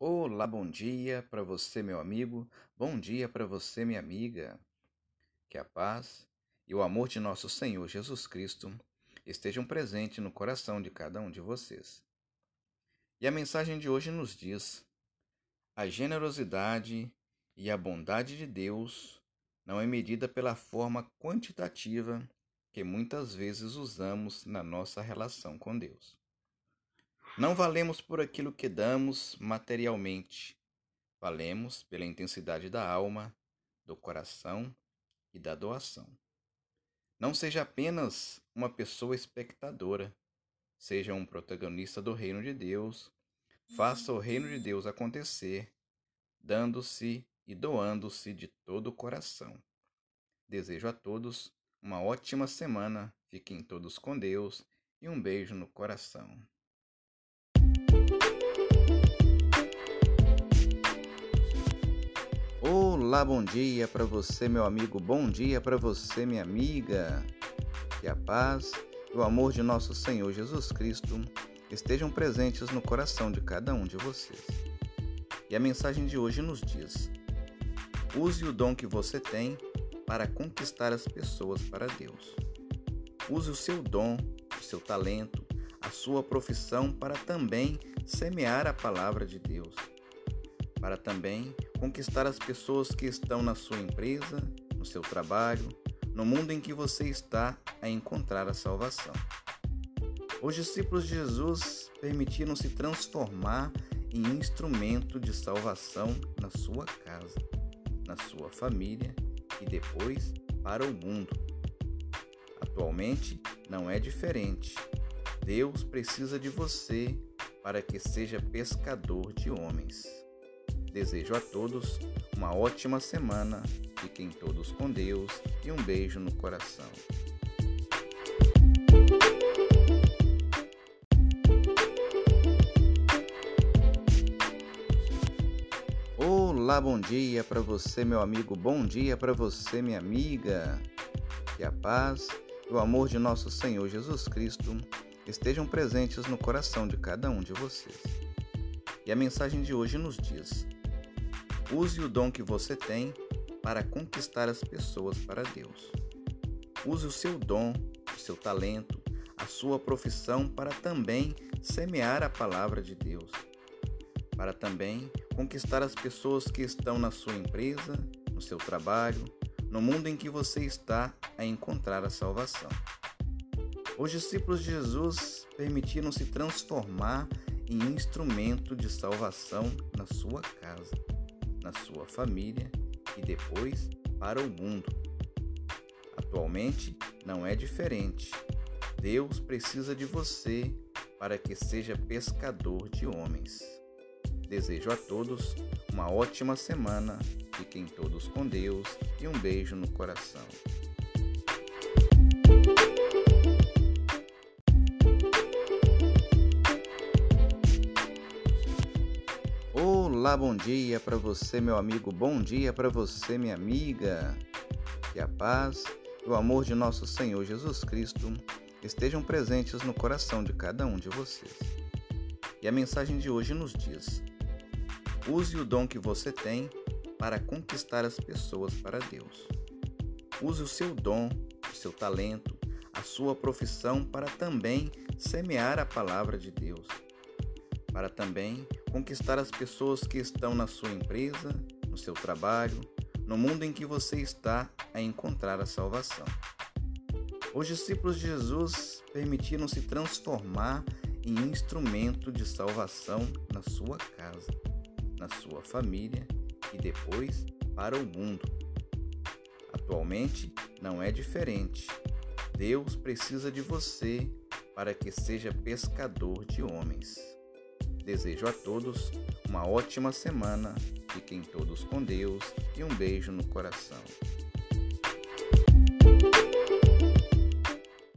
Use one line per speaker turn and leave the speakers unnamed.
Olá, bom dia para você, meu amigo. Bom dia para você, minha amiga. Que a paz e o amor de nosso Senhor Jesus Cristo estejam presentes no coração de cada um de vocês. E a mensagem de hoje nos diz: a generosidade e a bondade de Deus não é medida pela forma quantitativa que muitas vezes usamos na nossa relação com Deus. Não valemos por aquilo que damos materialmente, valemos pela intensidade da alma, do coração e da doação. Não seja apenas uma pessoa espectadora, seja um protagonista do reino de Deus. Faça o reino de Deus acontecer, dando-se e doando-se de todo o coração. Desejo a todos uma ótima semana, fiquem todos com Deus e um beijo no coração. Olá, bom dia para você, meu amigo. Bom dia para você, minha amiga. Que a paz e o amor de nosso Senhor Jesus Cristo estejam presentes no coração de cada um de vocês. E a mensagem de hoje nos diz: use o dom que você tem para conquistar as pessoas para Deus. Use o seu dom, o seu talento, a sua profissão para também semear a palavra de Deus, para também conquistar as pessoas que estão na sua empresa, no seu trabalho, no mundo em que você está a encontrar a salvação. Os discípulos de Jesus permitiram se transformar em instrumento de salvação na sua casa, na sua família e depois para o mundo. Atualmente não é diferente. Deus precisa de você para que seja pescador de homens. Desejo a todos uma ótima semana, fiquem todos com Deus e um beijo no coração. Olá, bom dia para você, meu amigo. Bom dia para você, minha amiga. Que a paz e o amor de nosso Senhor Jesus Cristo estejam presentes no coração de cada um de vocês. E a mensagem de hoje nos diz: Use o dom que você tem para conquistar as pessoas para Deus. Use o seu dom, o seu talento, a sua profissão para também semear a palavra de Deus, para também conquistar as pessoas que estão na sua empresa, no seu trabalho, no mundo em que você está a encontrar a salvação. Os discípulos de Jesus permitiram se transformar em instrumento de salvação na sua casa na sua família e depois para o mundo. Atualmente não é diferente. Deus precisa de você para que seja pescador de homens. Desejo a todos uma ótima semana, fiquem todos com Deus e um beijo no coração. Olá, bom dia para você, meu amigo. Bom dia para você, minha amiga. Que a paz e o amor de nosso Senhor Jesus Cristo estejam presentes no coração de cada um de vocês. E a mensagem de hoje nos diz: use o dom que você tem para conquistar as pessoas para Deus. Use o seu dom, o seu talento, a sua profissão para também semear a palavra de Deus, para também conquistar as pessoas que estão na sua empresa, no seu trabalho, no mundo em que você está a encontrar a salvação. Os discípulos de Jesus permitiram se transformar em instrumento de salvação na sua casa, na sua família e depois para o mundo. Atualmente não é diferente. Deus precisa de você para que seja pescador de homens. Desejo a todos uma ótima semana, fiquem todos com Deus e um beijo no coração.